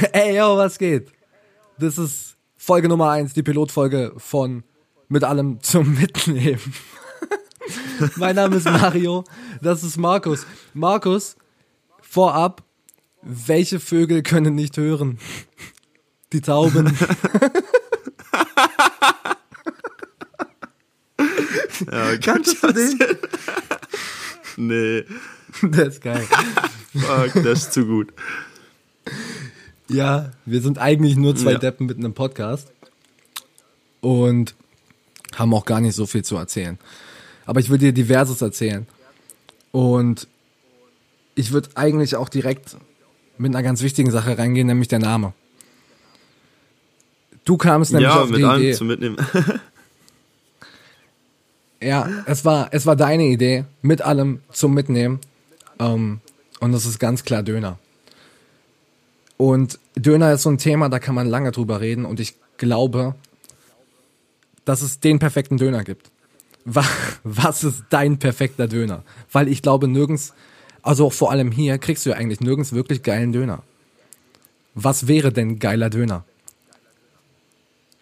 Ey, yo, was geht? Das ist Folge Nummer eins, die Pilotfolge von Mit allem zum Mitnehmen. mein Name ist Mario, das ist Markus. Markus, vorab, welche Vögel können nicht hören? Die Tauben. Ja, Kannst du den? Nee, Der ist geil. fuck, das ist zu gut. Ja, wir sind eigentlich nur zwei Ja. Deppen mit einem Podcast und haben auch gar nicht so viel zu erzählen. Aber ich will dir diverses erzählen. Und ich würde eigentlich auch direkt mit einer ganz wichtigen Sache reingehen, nämlich der Name. Du kamst nämlich Ja, auf mit die allem Idee. zu mitnehmen. Ja, es war, es war deine Idee, mit allem zum Mitnehmen. Ähm, und das ist ganz klar Döner. Und Döner ist so ein Thema, da kann man lange drüber reden. Und ich glaube, dass es den perfekten Döner gibt. Wa- Was ist dein perfekter Döner? Weil ich glaube, nirgends, also auch vor allem hier, kriegst du ja eigentlich nirgends wirklich geilen Döner. Was wäre denn geiler Döner?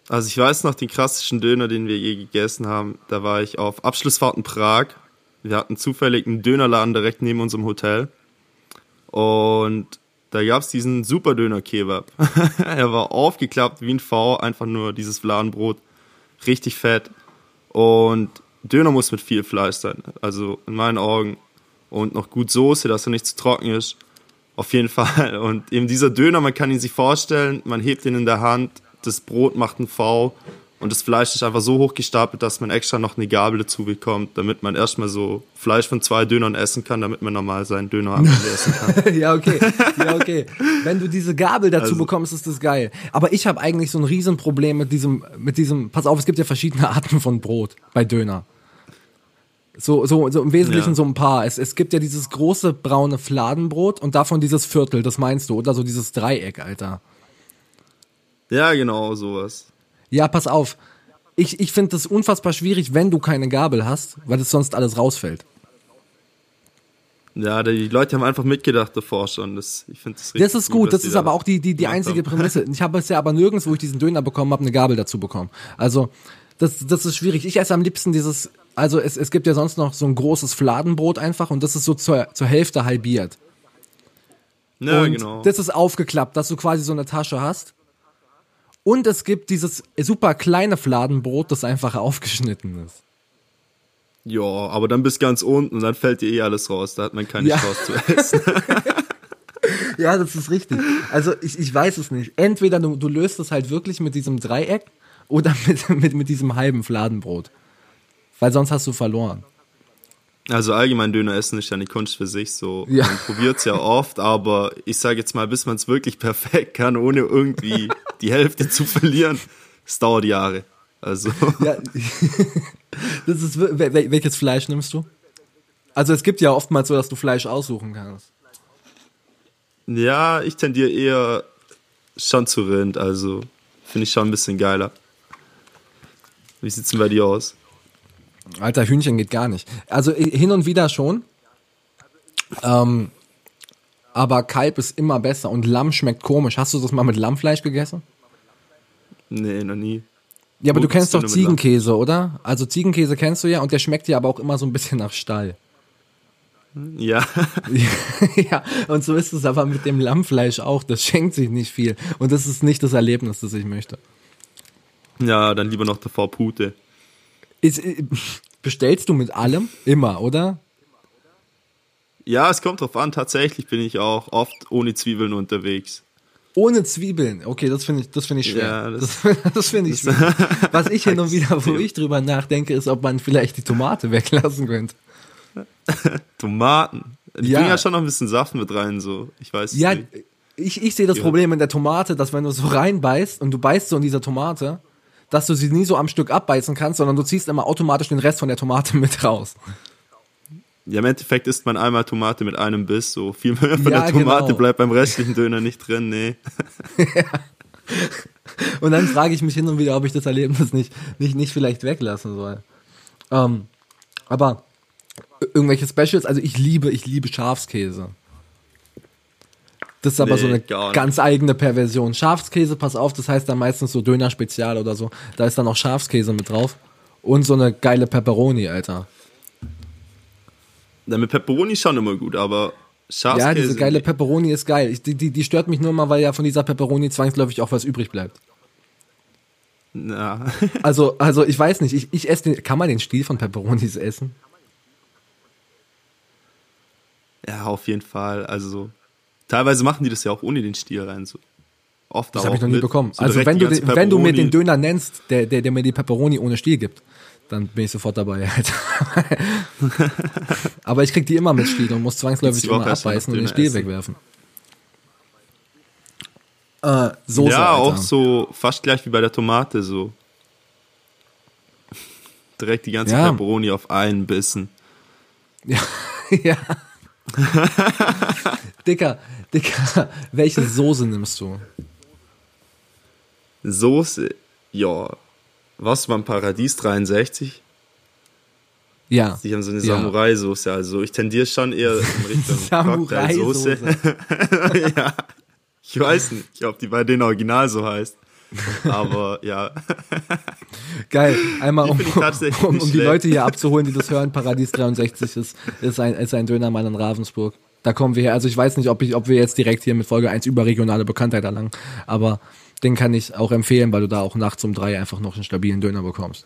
Also ich weiß noch den klassischen Döner, den wir je gegessen haben. Da war ich auf Abschlussfahrt in Prag. Wir hatten zufällig einen Dönerladen direkt neben unserem Hotel. Und da gab's diesen super Döner-Kebab. er war aufgeklappt wie ein V, einfach nur dieses Fladenbrot. Richtig fett. Und Döner muss mit viel Fleisch sein. Also in meinen Augen. Und noch gut Soße, dass er nicht zu trocken ist. Auf jeden Fall. Und eben dieser Döner, man kann ihn sich vorstellen, man hebt ihn in der Hand, das Brot macht ein V und das Fleisch ist einfach so hoch gestapelt, dass man extra noch eine Gabel dazu bekommt, damit man erstmal so Fleisch von zwei Dönern essen kann, damit man normal seinen Döner am Ende essen kann. ja, okay. Ja, okay. Wenn du diese Gabel dazu Also- bekommst, ist das geil. Aber ich habe eigentlich so ein Riesenproblem mit diesem, mit diesem, pass auf, es gibt ja verschiedene Arten von Brot bei Döner. So, so, so im Wesentlichen Ja. so ein paar. Es, es gibt ja dieses große braune Fladenbrot und davon dieses Viertel, das meinst du, oder so dieses Dreieck, Alter. Ja, genau, sowas. Ja, pass auf. Ich, ich finde das unfassbar schwierig, wenn du keine Gabel hast, weil es sonst alles rausfällt. Ja, die Leute haben einfach mitgedacht davor schon. Das, ich finde das richtig Das ist gut, dass das ist da aber auch die, die, die einzige haben. Prämisse. Ich habe bisher aber nirgends, wo ich diesen Döner bekommen habe, eine Gabel dazu bekommen. Also, das, das ist schwierig. Ich esse am liebsten dieses, also es, es gibt ja sonst noch so ein großes Fladenbrot einfach und das ist so zur, zur Hälfte halbiert. Ja, und genau. das ist aufgeklappt, dass du quasi so eine Tasche hast. Und es gibt dieses super kleine Fladenbrot, das einfach aufgeschnitten ist. Ja, aber dann bis ganz unten und dann fällt dir eh alles raus. Da hat man keine Ja. Chance zu essen. Ja, das ist richtig. Also ich, ich weiß es nicht. Entweder du, du löst es halt wirklich mit diesem Dreieck oder mit, mit, mit diesem halben Fladenbrot. Weil sonst hast du verloren. Also allgemein Döner essen ist ja eine Kunst für sich. So, Ja. man probiert's ja oft, aber ich sage jetzt mal, bis man es wirklich perfekt kann, ohne irgendwie die Hälfte zu verlieren, es dauert Jahre. Also Ja, das ist, welches Fleisch nimmst du? Also es gibt ja oftmals so, dass du Fleisch aussuchen kannst. ja, ich tendiere eher schon zu Rind. Also finde ich schon ein bisschen geiler. Wie sieht's denn bei dir aus? Alter, Hühnchen geht gar nicht. Also hin und wieder schon. Ähm, aber Kalb ist immer besser und Lamm schmeckt komisch. Hast du das mal mit Lammfleisch gegessen? Nee, noch nie. Ja, aber Wo du kennst doch Lamm? Ziegenkäse, oder? Also Ziegenkäse kennst du ja und der schmeckt ja aber auch immer so ein bisschen nach Stall. Ja, ja, und so ist es aber mit dem Lammfleisch auch. Das schenkt sich nicht viel. Und das ist nicht das Erlebnis, das ich möchte. ja, dann lieber noch davor Pute. Ist, äh, bestellst du mit allem? Immer, oder? Ja, es kommt drauf an. Tatsächlich bin ich auch oft ohne Zwiebeln unterwegs. Ohne Zwiebeln. Okay, das finde ich, das finde ich schwer. Ja, das das- das, finde ich schwer. Was ich hin und wieder, wo ich drüber nachdenke, ist, ob man vielleicht die Tomate weglassen könnte. Tomaten. Die Ja. ja schon noch ein bisschen Saft mit rein, so. Ich weiß Ja, nicht. ich, ich sehe das Ja. Problem in der Tomate, dass wenn du so reinbeißt und du beißt so in dieser Tomate, dass du sie nie so am Stück abbeißen kannst, sondern du ziehst immer automatisch den Rest von der Tomate mit raus. Ja, im Endeffekt isst man einmal Tomate mit einem Biss, so viel mehr von Ja, der Tomate genau. bleibt beim restlichen Döner nicht drin, nee. Und dann frage ich mich hin und wieder, ob ich das Erlebnis nicht, nicht, nicht vielleicht weglassen soll. Ähm, aber irgendwelche Specials, also ich liebe, ich liebe Schafskäse. Das ist aber Nee, so eine ganz eigene Perversion. Schafskäse, pass auf, das heißt dann meistens so Döner Spezial oder so. Da ist dann auch Schafskäse mit drauf. Und so eine geile Pepperoni, Alter. Na, mit Pepperoni schon immer gut, aber Schafskäse. Ja, diese geile nee. Pepperoni ist geil. Ich, die, die, die stört mich nur mal, weil ja von dieser Pepperoni zwangsläufig auch was übrig bleibt. Na, Also, also ich weiß nicht, ich, ich esse den, kann man den Stiel von Pepperonis essen? ja, auf jeden Fall. Also, so. Teilweise machen die das ja auch ohne den Stiel rein. So. Oft Das habe ich noch nie mit. bekommen. So also wenn du, den- wenn du mir den Döner nennst, der, der, der mir die Pepperoni ohne Stiel gibt, dann bin ich sofort dabei. Aber ich krieg die immer mit Stiel und muss zwangsläufig immer abbeißen und den Stiel essen. wegwerfen. Äh, Soße, Ja, Alter. auch so fast gleich wie bei der Tomate so. Direkt die ganze Ja. Pepperoni auf einen Bissen. Ja. ja. Dicker, Dicker, welche Soße nimmst du? Soße, ja. Was war ein Paradies 63? Ja. Die haben so eine Ja. Samurai-Soße. Also ich tendiere schon eher in Richtung Samurai-Soße. Ja. Ich weiß nicht, ob die bei denen original so heißt. Aber ja. Geil. Einmal um, um, nicht um die. Leute hier abzuholen, die das hören. Paradies 63 ist, ist, ein, ist ein Dönermann in Ravensburg. Da kommen wir her. Also ich weiß nicht, ob, ich, ob wir jetzt direkt hier mit Folge 1 überregionale Bekanntheit erlangen. Aber den kann ich auch empfehlen, weil du da auch nachts um drei einfach noch einen stabilen Döner bekommst.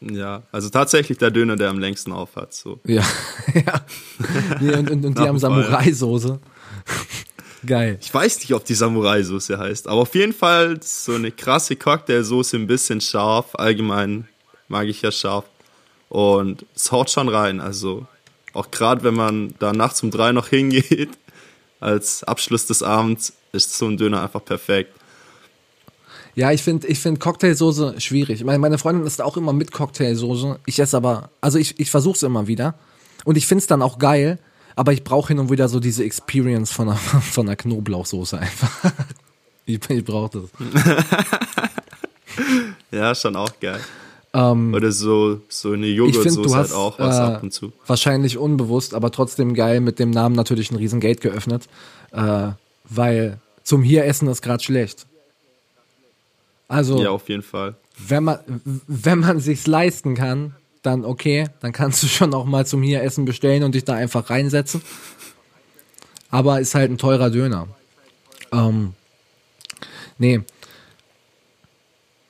Ja, also tatsächlich der Döner, der am längsten auf hat. So. Ja. ja. Nee, und, und, und die haben. Samurai-Soße. Geil. Ich weiß nicht, ob die Samurai-Soße heißt, aber auf jeden Fall so eine krasse Cocktailsoße, ein bisschen scharf. Allgemein mag ich ja scharf. Und es haut schon rein. Also auch gerade wenn man da nachts um drei noch hingeht, als Abschluss des Abends, ist so ein Döner einfach perfekt. Ja, ich finde ich find Cocktailsoße schwierig. Meine, meine Freundin ist auch immer mit Cocktailsoße. Ich esse aber, also ich, ich versuche es immer wieder. Und ich finde es dann auch geil, aber ich brauche hin und wieder so diese Experience von einer, von einer Knoblauchsoße einfach. Ich, ich brauche das. Ja, schon auch geil. Ähm, Oder so, so eine Joghurtsoße hat auch was äh, ab und zu. wahrscheinlich unbewusst, aber trotzdem geil mit dem Namen natürlich ein Riesengate geöffnet. Äh, weil zum hier essen ist gerade schlecht. Also, Ja, auf jeden Fall. wenn man wenn man sich's leisten kann, dann okay, dann kannst du schon auch mal zum hier Essen bestellen und dich da einfach reinsetzen. Aber ist halt ein teurer Döner. Ähm, nee.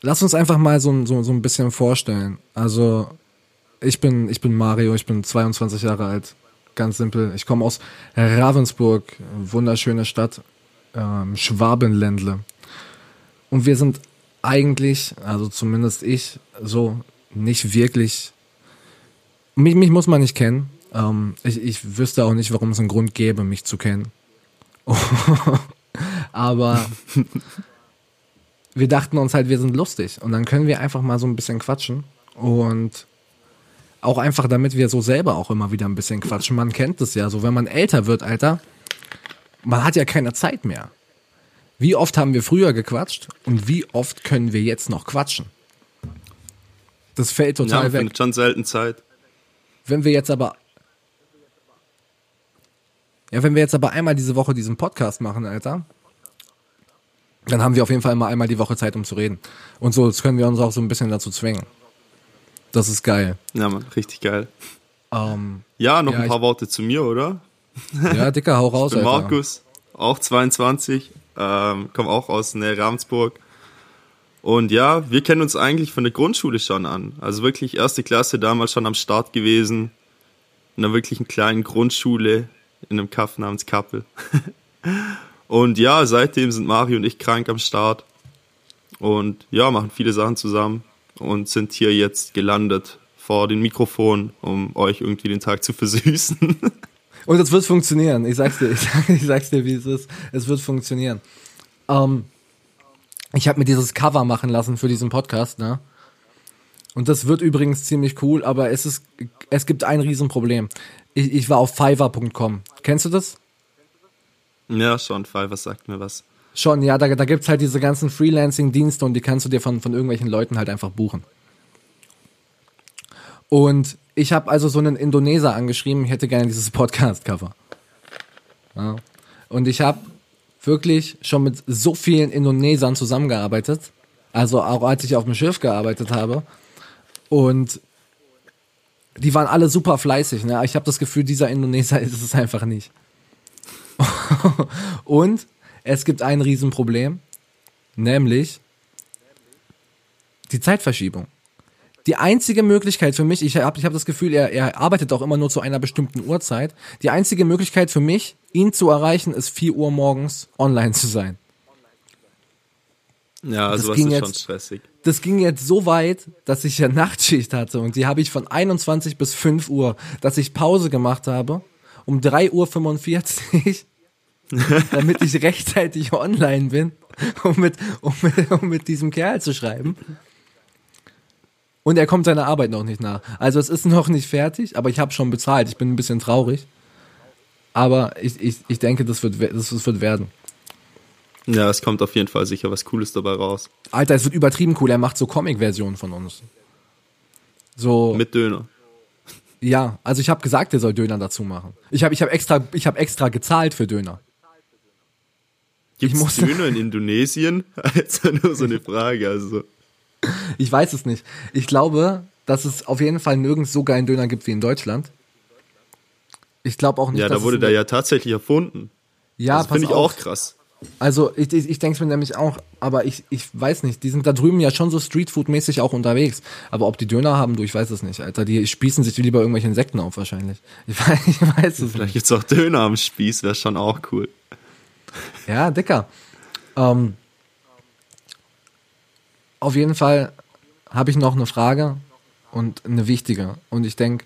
Lass uns einfach mal so, so, so ein bisschen vorstellen. Also, ich bin, ich bin Mario, ich bin 22 Jahre alt. Ganz simpel. Ich komme aus Ravensburg, wunderschöne Stadt, ähm, Schwabenländle. Und wir sind eigentlich, also zumindest ich, so nicht wirklich. Mich, mich muss man nicht kennen. Ähm, ich, ich wüsste auch nicht, warum es einen Grund gäbe, mich zu kennen. Aber wir dachten uns halt, wir sind lustig. Und dann können wir einfach mal so ein bisschen quatschen. Und auch einfach, damit wir so selber auch immer wieder ein bisschen quatschen. Man kennt es ja so, wenn man älter wird, Alter, man hat ja keine Zeit mehr. Wie oft haben wir früher gequatscht und wie oft können wir jetzt noch quatschen? Das fällt Ja, total man weg. findet schon selten Zeit. Wenn wir jetzt aber ja, wenn wir jetzt aber einmal diese Woche diesen Podcast machen, Alter, dann haben wir auf jeden Fall mal einmal die Woche Zeit, um zu reden. Und so, können wir uns auch so ein bisschen dazu zwingen. Das ist geil. Ja, man, richtig geil. Ähm, Ja, noch Ja, ein paar ich- Worte zu mir, oder? ja, Dicker, hau raus, Ich bin Alter. Markus, auch 22, ähm, komme auch aus Nähe Ravensburg. Und ja, wir kennen uns eigentlich von der Grundschule schon an. Also wirklich erste Klasse damals schon am Start gewesen. In einer wirklichen kleinen Grundschule in einem Kaff namens Kappel. und ja, seitdem sind Mario und ich krank am Start. Und ja, machen viele Sachen zusammen und sind hier jetzt gelandet vor dem Mikrofon, um euch irgendwie den Tag zu versüßen. Und es wird funktionieren. Ich sag's dir, ich, sag, ich sag's dir, wie es ist. Es wird funktionieren. Ähm, ich habe mir dieses Cover machen lassen für diesen Podcast, ne? Und das wird übrigens ziemlich cool, aber es ist, es gibt ein Riesenproblem. Ich, ich war auf Fiverr.com. Kennst du das? Ja, schon, Fiverr sagt mir was. Schon, ja, da, da gibt's halt diese ganzen Freelancing-Dienste und die kannst du dir von, von irgendwelchen Leuten halt einfach buchen. Und ich habe also so einen Indoneser angeschrieben, ich hätte gerne dieses Podcast-Cover. Ja. Und ich habe wirklich schon mit so vielen Indonesiern zusammengearbeitet. Also auch als ich auf dem Schiff gearbeitet habe. Und die waren alle super fleißig. Ne? Ich habe das Gefühl, dieser Indoneser ist es einfach nicht. Und es gibt ein Riesenproblem, nämlich die Zeitverschiebung. Die einzige Möglichkeit für mich, ich habe ich hab das Gefühl, er, er arbeitet auch immer nur zu einer bestimmten Uhrzeit. Die einzige Möglichkeit für mich, ihn zu erreichen, ist 4 Uhr morgens online zu sein. Ja, also Das ging ist jetzt- schon stressig. Das ging jetzt so weit, dass ich ja Nachtschicht hatte und die habe ich von 21 bis 5 Uhr, dass ich Pause gemacht habe um 3.45 Uhr, damit ich rechtzeitig online bin, um mit, um, mit, um mit diesem Kerl zu schreiben. Und er kommt seiner Arbeit noch nicht nach. Also es ist noch nicht fertig, aber ich habe schon bezahlt. Ich bin ein bisschen traurig. Aber ich, ich, ich denke, das wird, das, das wird werden. Ja, es kommt auf jeden Fall sicher was Cooles dabei raus. Alter, es wird übertrieben cool. Er macht so Comic-Versionen von uns. So. Mit Döner. Ja, also ich habe gesagt, er soll Döner dazu machen. Ich habe ich hab extra, ich hab extra gezahlt für Döner. Gibt es Döner in Indonesien? Jetzt nur so eine Frage. Also Ich weiß es nicht. Ich glaube, dass es auf jeden Fall nirgends so geilen Döner gibt wie in Deutschland. Ich glaube auch nicht, ja, da wurde der ja tatsächlich erfunden. ja, das pass finde ich auf. auch krass. Also ich, ich, ich denke es mir nämlich auch, aber ich, ich weiß nicht, die sind da drüben ja schon so Streetfood-mäßig auch unterwegs. Aber ob die Döner haben, du, ich weiß es nicht, Alter. Die spießen sich lieber irgendwelche Insekten auf wahrscheinlich. Ich weiß, ich weiß es nicht. Vielleicht gibt's auch Döner am Spieß, wäre schon auch cool. Ja, dicker. Ähm, auf jeden Fall habe ich noch eine Frage und eine wichtige. Und ich denke,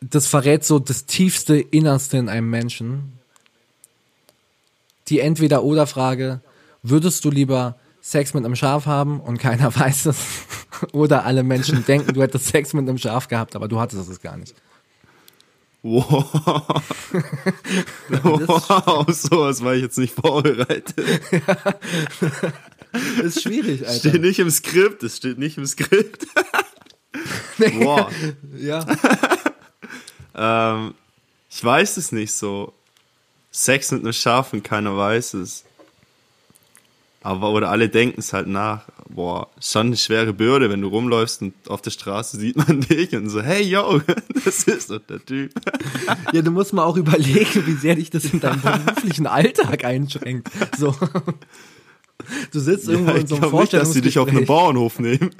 das verrät so das tiefste Innerste in einem Menschen. Die Entweder-Oder-Frage, würdest du lieber Sex mit einem Schaf haben und keiner weiß es? Oder alle Menschen denken, du hättest Sex mit einem Schaf gehabt, aber du hattest es gar nicht. Wow. wow, sowas war ich jetzt nicht vorbereitet. Das ist schwierig, Alter. Steht nicht im Skript, es steht nicht im Skript. Boah. Ja. Ähm, ich weiß es nicht so. Sex mit einem Schaf und keiner weiß es. Aber, oder alle denken es halt nach. Boah, schon eine schwere Bürde, wenn du rumläufst und auf der Straße sieht man dich und so, hey yo, das ist doch der Typ. Ja, du musst mal auch überlegen, wie sehr dich das in deinem beruflichen Alltag einschränkt. So. Du sitzt irgendwo Ja, in ich so einem glaube nicht, dass sie dich auf einen Vorstellungsgespräch. Bauernhof nehmen.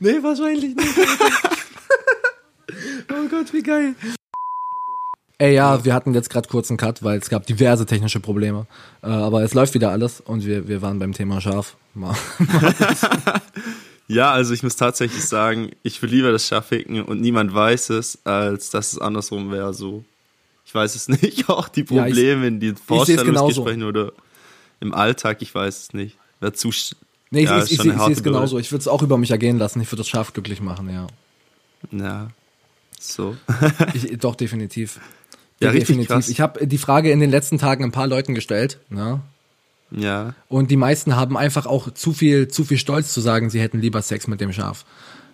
Nee, wahrscheinlich nicht. oh Gott, wie geil. Ey, ja, wir hatten jetzt gerade kurz einen Cut, weil es gab diverse technische Probleme. Äh, aber es läuft wieder alles und wir, wir waren beim Thema Schaf. Mal- Ja, also ich muss tatsächlich sagen, ich will lieber das Schaf ficken und niemand weiß es, als dass es andersrum wäre. So, ich weiß es nicht. Auch die Ja, ich- Probleme in den. Vorstellungsgesprächen oder im Alltag, ich weiß es nicht. Wäre zu. Nee, ich, ja, ich, ich, ich, sehe es genauso. Ich würde es auch über mich ergehen lassen. Ich würde das Schaf glücklich machen, ja. Ja, so. Ich, doch, definitiv. Ja, richtig krass. Ich habe die Frage in den letzten Tagen ein paar Leuten gestellt. Ne? Ja, Und die meisten haben einfach auch zu viel, zu viel Stolz zu sagen, sie hätten lieber Sex mit dem Schaf.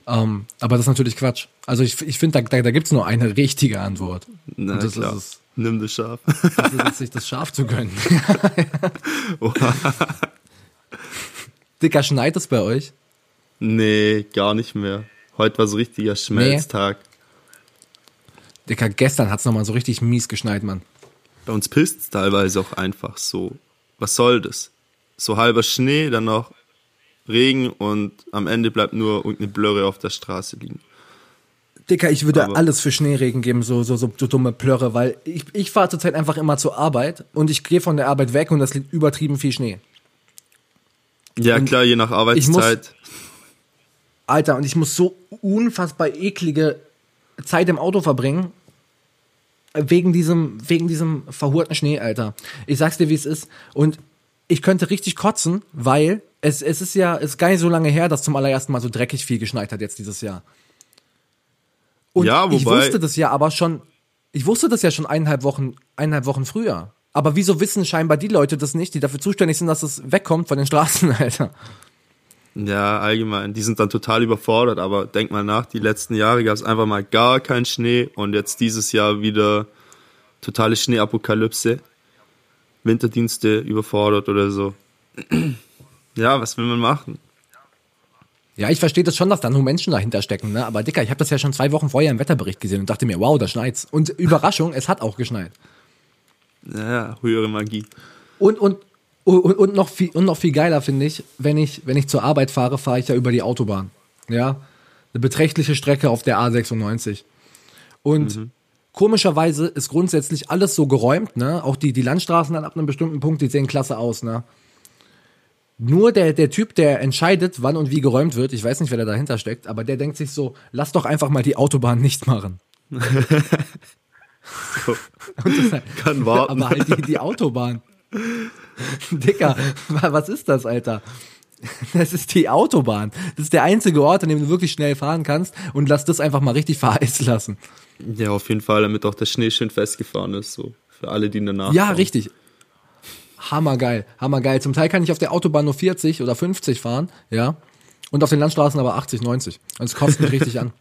Ähm, aber das ist natürlich Quatsch. Also ich, ich finde, da, da, da gibt es nur eine richtige Antwort. na Und das klar. ist es. Nimm das Schaf. Das ist es, sich das Schaf zu gönnen. Dicker, schneit es bei euch? nee, gar nicht mehr. Heute war so richtiger Schmelztag. Dicker, gestern hat's noch nochmal so richtig mies geschneit, Mann. Bei uns pisst es teilweise auch einfach so. Was soll das? So halber Schnee, dann noch Regen und am Ende bleibt nur irgendeine Blöre auf der Straße liegen. Dicker, ich würde Aber- alles für Schneeregen geben, so, so, so, so dumme Plörre, weil ich, ich fahre zurzeit einfach immer zur Arbeit und ich gehe von der Arbeit weg und das liegt übertrieben viel Schnee. Ja, Und klar, je nach ich muss- Arbeitszeit. Alter, und ich muss so unfassbar eklige Zeit im Auto verbringen. Wegen diesem, wegen diesem verhurten Schnee, Alter. Ich sag's dir, wie es ist. Und ich könnte richtig kotzen, weil es, es ist ja, es ist gar nicht so lange her, dass zum allerersten Mal so dreckig viel geschneit hat jetzt dieses Jahr. Und Ja, ich wobei- wusste das ja aber schon, ich wusste das ja schon eineinhalb Wochen, eineinhalb Wochen früher. Aber wieso wissen scheinbar die Leute das nicht, die dafür zuständig sind, dass es wegkommt von den Straßen, Alter? Ja, allgemein. Die sind dann total überfordert, aber denk mal nach, die letzten Jahre gab es einfach mal gar keinen Schnee und jetzt dieses Jahr wieder totale Schneeapokalypse. Winterdienste überfordert oder so. ja, was will man machen? Ja, ich verstehe das schon, dass da nur Menschen dahinter stecken, ne? Aber Dicker, ich habe das ja schon zwei Wochen vorher im Wetterbericht gesehen und dachte mir, wow, da schneit's. Und Überraschung, es hat auch geschneit. Ja, höhere Magie. Und, und, und, und, noch, viel, und noch viel geiler finde ich, wenn ich, wenn ich zur Arbeit fahre, fahre ich ja über die Autobahn. Ja. Eine beträchtliche Strecke auf der A96. Und mhm. komischerweise ist grundsätzlich alles so geräumt, ne? Auch die, die Landstraßen dann ab einem bestimmten Punkt, die sehen klasse aus, ne? Nur der, der Typ, der entscheidet, wann und wie geräumt wird, ich weiß nicht, wer da dahinter steckt, aber der denkt sich so, lass doch einfach mal die Autobahn nicht machen. so. halt, Kann warten. Aber halt die, die Autobahn. Dicker, was ist das, Alter? Das ist die Autobahn. Das ist der einzige Ort, an dem du wirklich schnell fahren kannst und lass das einfach mal richtig vereist lassen. Ja, auf jeden Fall, damit auch der Schnee schön festgefahren ist, so. Für alle, die danach. Ja, fahren. richtig hammergeil, hammergeil. Zum Teil kann ich auf der Autobahn nur 40 oder 50 fahren, ja. Und auf den Landstraßen aber 80, 90. Und es kostet mich richtig an.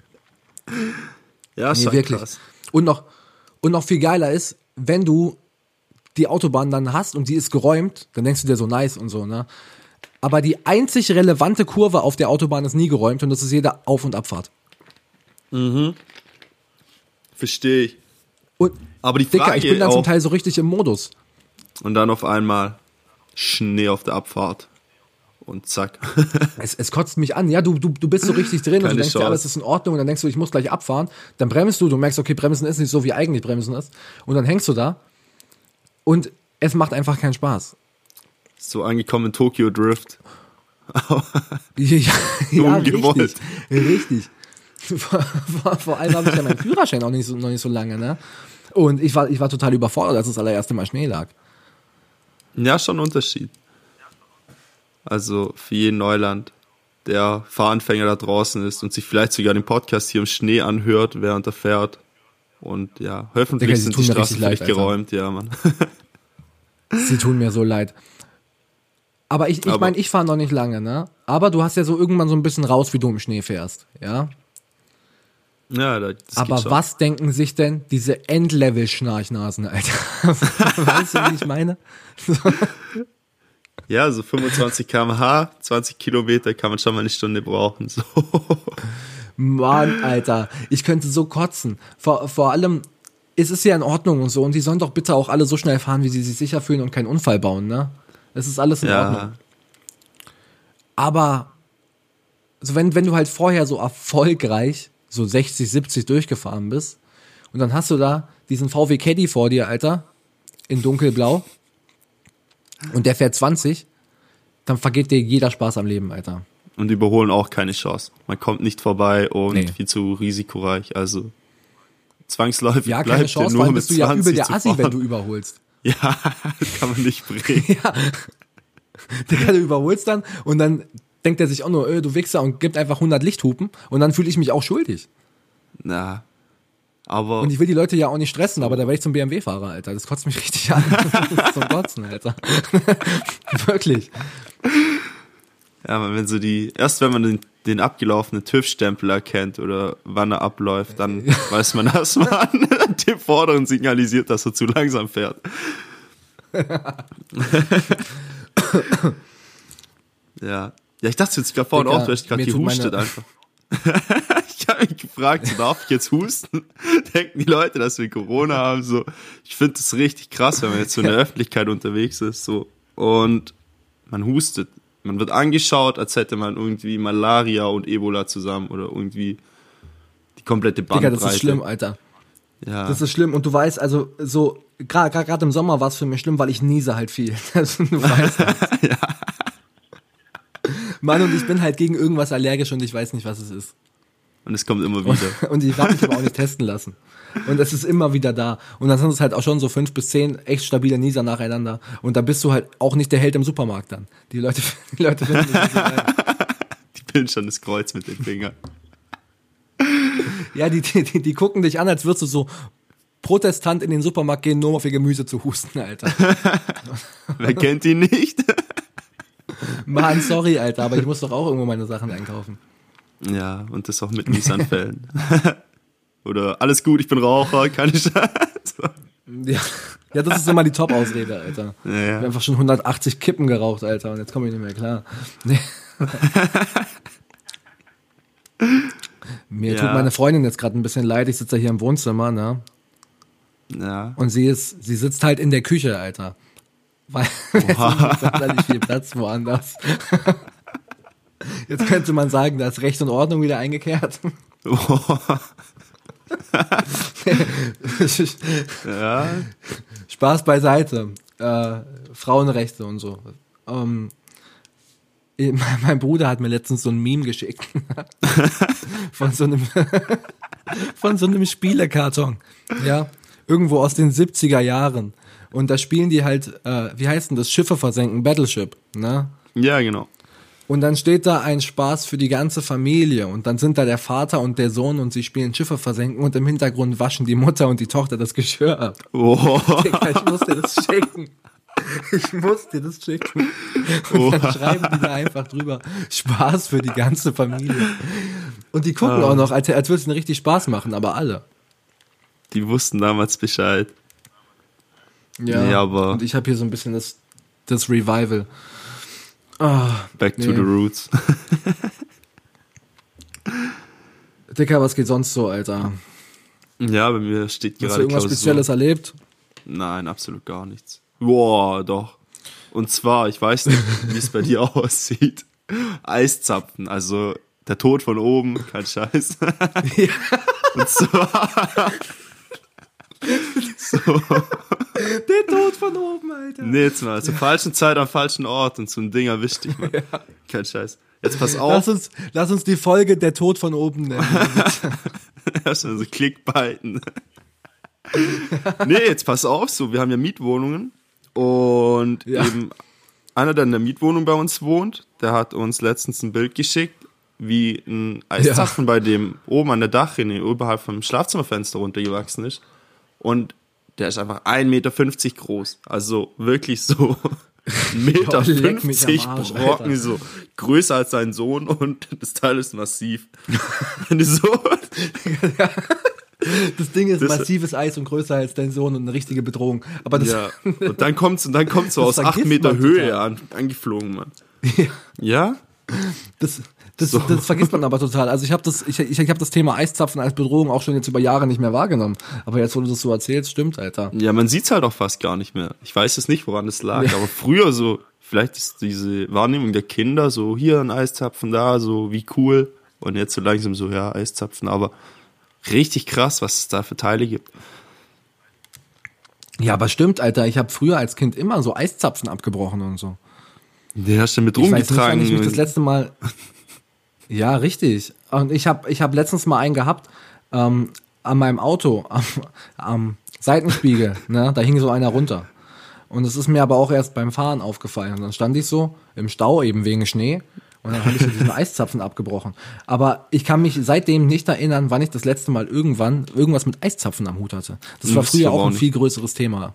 Ja, nee, wirklich. Krass. Und noch, und noch viel geiler ist, wenn du die Autobahn dann hast und die ist geräumt, dann denkst du dir so nice und so, ne? Aber die einzig relevante Kurve auf der Autobahn ist nie geräumt und das ist jede Auf- und Abfahrt. Mhm. Verstehe ich. Und, aber die Frage Dicker, ich bin dann zum Teil so richtig im Modus. Und dann auf einmal Schnee auf der Abfahrt. Und zack. es, es kotzt mich an. Ja, du, du, du bist so richtig drin Keine und du denkst, ja, alles ist in Ordnung. Und dann denkst du, ich muss gleich abfahren. Dann bremst du, du merkst, okay, Bremsen ist nicht so, wie eigentlich Bremsen ist. Und dann hängst du da. Und es macht einfach keinen Spaß. So angekommen in Tokyo Drift. ja, ja richtig. Richtig. Vor, vor, vor allem habe ich ja meinen Führerschein auch nicht so, noch nicht so lange, ne? Und ich war, ich war total überfordert, als das allererste Mal Schnee lag. Ja, schon ein Unterschied. Also für jeden Neuland, der Fahranfänger da draußen ist und sich vielleicht sogar den Podcast hier im Schnee anhört, während er fährt. Und ja, hoffentlich Digga, sind die Straßen vielleicht leid, geräumt, ja, Mann. sie tun mir so leid. Aber ich, ich meine, ich fahre noch nicht lange, ne? Aber du hast ja so irgendwann so ein bisschen raus, wie du im Schnee fährst, ja? Ja, das Aber was denken sich denn diese Endlevel-Schnarchnasen, Alter? weißt du, wie ich meine? ja, so 25 km/h, 20 Kilometer kann man schon mal eine Stunde brauchen. So. Mann, Alter, ich könnte so kotzen. Vor, vor allem, es ist ja in Ordnung und so. Und die sollen doch bitte auch alle so schnell fahren, wie sie sich sicher fühlen und keinen Unfall bauen, ne? Es ist alles in ja. Ordnung. Aber, also wenn, wenn du halt vorher so erfolgreich so 60, 70 durchgefahren bist und dann hast du da diesen VW Caddy vor dir, Alter, in dunkelblau und der fährt 20, dann vergeht dir jeder Spaß am Leben, Alter. Und überholen auch keine Chance. Man kommt nicht vorbei und nee. viel zu risikoreich, also zwangsläufig ja, keine Chance, nur bist du ja übel der Assi, wenn du überholst. Ja, kann man nicht bringen. ja. Der du überholst dann und dann denkt er sich auch nur, öh, du Wichser und gibt einfach 100 Lichthupen und dann fühle ich mich auch schuldig. Na, aber. Und ich will die Leute ja auch nicht stressen, aber da werde ich zum BMW-Fahrer, Alter. Das kotzt mich richtig an. zum Kotzen, Alter. Wirklich. Ja, wenn so die, erst wenn man den, den abgelaufenen TÜV-Stempel erkennt oder wann er abläuft, dann weiß man, dass man dem Vorderen signalisiert, dass er zu langsam fährt. ja. Ja, ich dachte jetzt gerade vorhin auch, du hast gerade gehustet einfach. ich habe mich gefragt, darf ich jetzt husten? Denken die Leute, dass wir Corona haben? So, ich finde das richtig krass, wenn man jetzt so in der Öffentlichkeit unterwegs ist, so und man hustet. Man wird angeschaut, als hätte man irgendwie Malaria und Ebola zusammen oder irgendwie die komplette Bandbreite. Digga, das ist schlimm, Alter. Ja. Das ist schlimm. Und du weißt, also so, gerade im Sommer war es für mich schlimm, weil ich niese halt viel. Also, du weißt das. ja. Mann, und ich bin halt gegen irgendwas allergisch und ich weiß nicht, was es ist. Und es kommt immer wieder. Und ich habe mich aber auch nicht testen lassen. Und es ist immer wieder da. Und dann sind es halt auch schon so fünf bis zehn echt stabile Nieser nacheinander. Und da bist du halt auch nicht der Held im Supermarkt dann. Die Leute, die Leute finden das so Die pillen schon das Kreuz mit den Fingern. Ja, die, die, die gucken dich an, als würdest du so Protestant in den Supermarkt gehen, nur um auf ihr Gemüse zu husten, Alter. Wer kennt ihn nicht? Mann, sorry, Alter, aber ich muss doch auch irgendwo meine Sachen einkaufen. Ja, und das auch mit Nissan-Fällen. Oder alles gut, ich bin Raucher, keine Scheiße. Ja. ja, das ist immer die Top-Ausrede, Alter. Ja, Ich ja. habe einfach schon 180 Kippen geraucht, Alter, und jetzt komme ich nicht mehr klar. Nee. Mir Ja. tut meine Freundin jetzt gerade ein bisschen leid. Ich sitze hier im Wohnzimmer, ne? ja. Und sie ist, sie sitzt halt in der Küche, Alter. Weil es ist nicht viel Platz woanders. Jetzt könnte man sagen, da ist Recht und Ordnung wieder eingekehrt. ja. Spaß beiseite. Äh, Frauenrechte und so. Ähm, mein mein Bruder hat mir letztens so ein Meme geschickt. von so einem, von so einem Spielekarton. Ja. Irgendwo aus den 70er Jahren. Und da spielen die halt, äh, wie heißt denn das? Schiffe versenken, Battleship, ne? ja, genau. Und dann steht da ein Spaß für die ganze Familie. Und dann sind da der Vater und der Sohn und sie spielen Schiffe versenken und im Hintergrund waschen die Mutter und die Tochter das Geschirr ab. Oh. Digga, ich muss dir das schicken. Ich muss dir das schicken. Und dann schreiben die da einfach drüber, Spaß für die ganze Familie. Und die gucken auch noch, als, als würde es ihnen richtig Spaß machen, aber alle. Die wussten damals Bescheid. Ja, Nee, aber- Und ich habe hier so ein bisschen das, das Revival. Ah, Back to Nee. the roots. Dicker, was geht sonst so, Alter? ja, bei mir steht Hast du gerade irgendwas Klausur. Spezielles erlebt? Nein, absolut gar nichts. Boah, doch. Und zwar, ich weiß nicht, wie es bei dir aussieht. Eiszapfen, also der Tod von oben, kein Scheiß. Und zwar. So, Der Tod von oben, Alter. nee, jetzt mal, zur falschen Zeit am falschen Ort und so ein Ding erwischt dich, Mann. Kein Scheiß. Jetzt pass auf. Lass uns, lass uns die Folge Der Tod von oben nennen. Erstmal so Klickbeiten. nee, jetzt pass auf, so, wir haben ja Mietwohnungen und Ja. eben einer, der in der Mietwohnung bei uns wohnt, der hat uns letztens ein Bild geschickt, wie ein Eiszapfen bei dem oben an der Dachrinne oberhalb vom Schlafzimmerfenster runtergewachsen ist. Und der ist einfach 1,50 Meter groß. Also wirklich so 1,50 Meter Arsch, Brocken, Alter. so größer als sein Sohn und das Teil ist massiv. Wenn du so Das Ding ist Das- massives Eis und größer als dein Sohn und eine richtige Bedrohung. Aber das, Ja, und dann kommt's und dann kommt's so aus acht vergisst Meter man Höhe an, angeflogen, Mann. Ja. Ja? das, das, So. das vergisst man aber total. Also ich habe das, ich, ich, ich habe das Thema Eiszapfen als Bedrohung auch schon jetzt über Jahre nicht mehr wahrgenommen. Aber jetzt, wo du das so erzählst, stimmt, Alter. Ja, man sieht's halt auch fast gar nicht mehr. Ich weiß es nicht, woran es lag, Ja. aber früher so, vielleicht ist diese Wahrnehmung der Kinder so, hier ein Eiszapfen, da, so, wie cool. Und jetzt so langsam so, ja, Eiszapfen, aber richtig krass, was es da für Teile gibt. Ja, aber stimmt, Alter. Ich habe früher als Kind immer so Eiszapfen abgebrochen und so. Den hast du mit Ich weiß nicht, wann rumgetragen. ich mich das letzte Mal. Ja, richtig. Und ich habe ich hab letztens mal einen gehabt ähm, an meinem Auto, am, am Seitenspiegel. ne? Da hing so einer runter. Und es ist mir aber auch erst beim Fahren aufgefallen. Und dann stand ich so im Stau eben wegen Schnee. Und dann habe ich so diesen Eiszapfen abgebrochen. Aber ich kann mich seitdem nicht erinnern, wann ich das letzte Mal irgendwann irgendwas mit Eiszapfen am Hut hatte. Das war früher auch ein viel größeres Thema.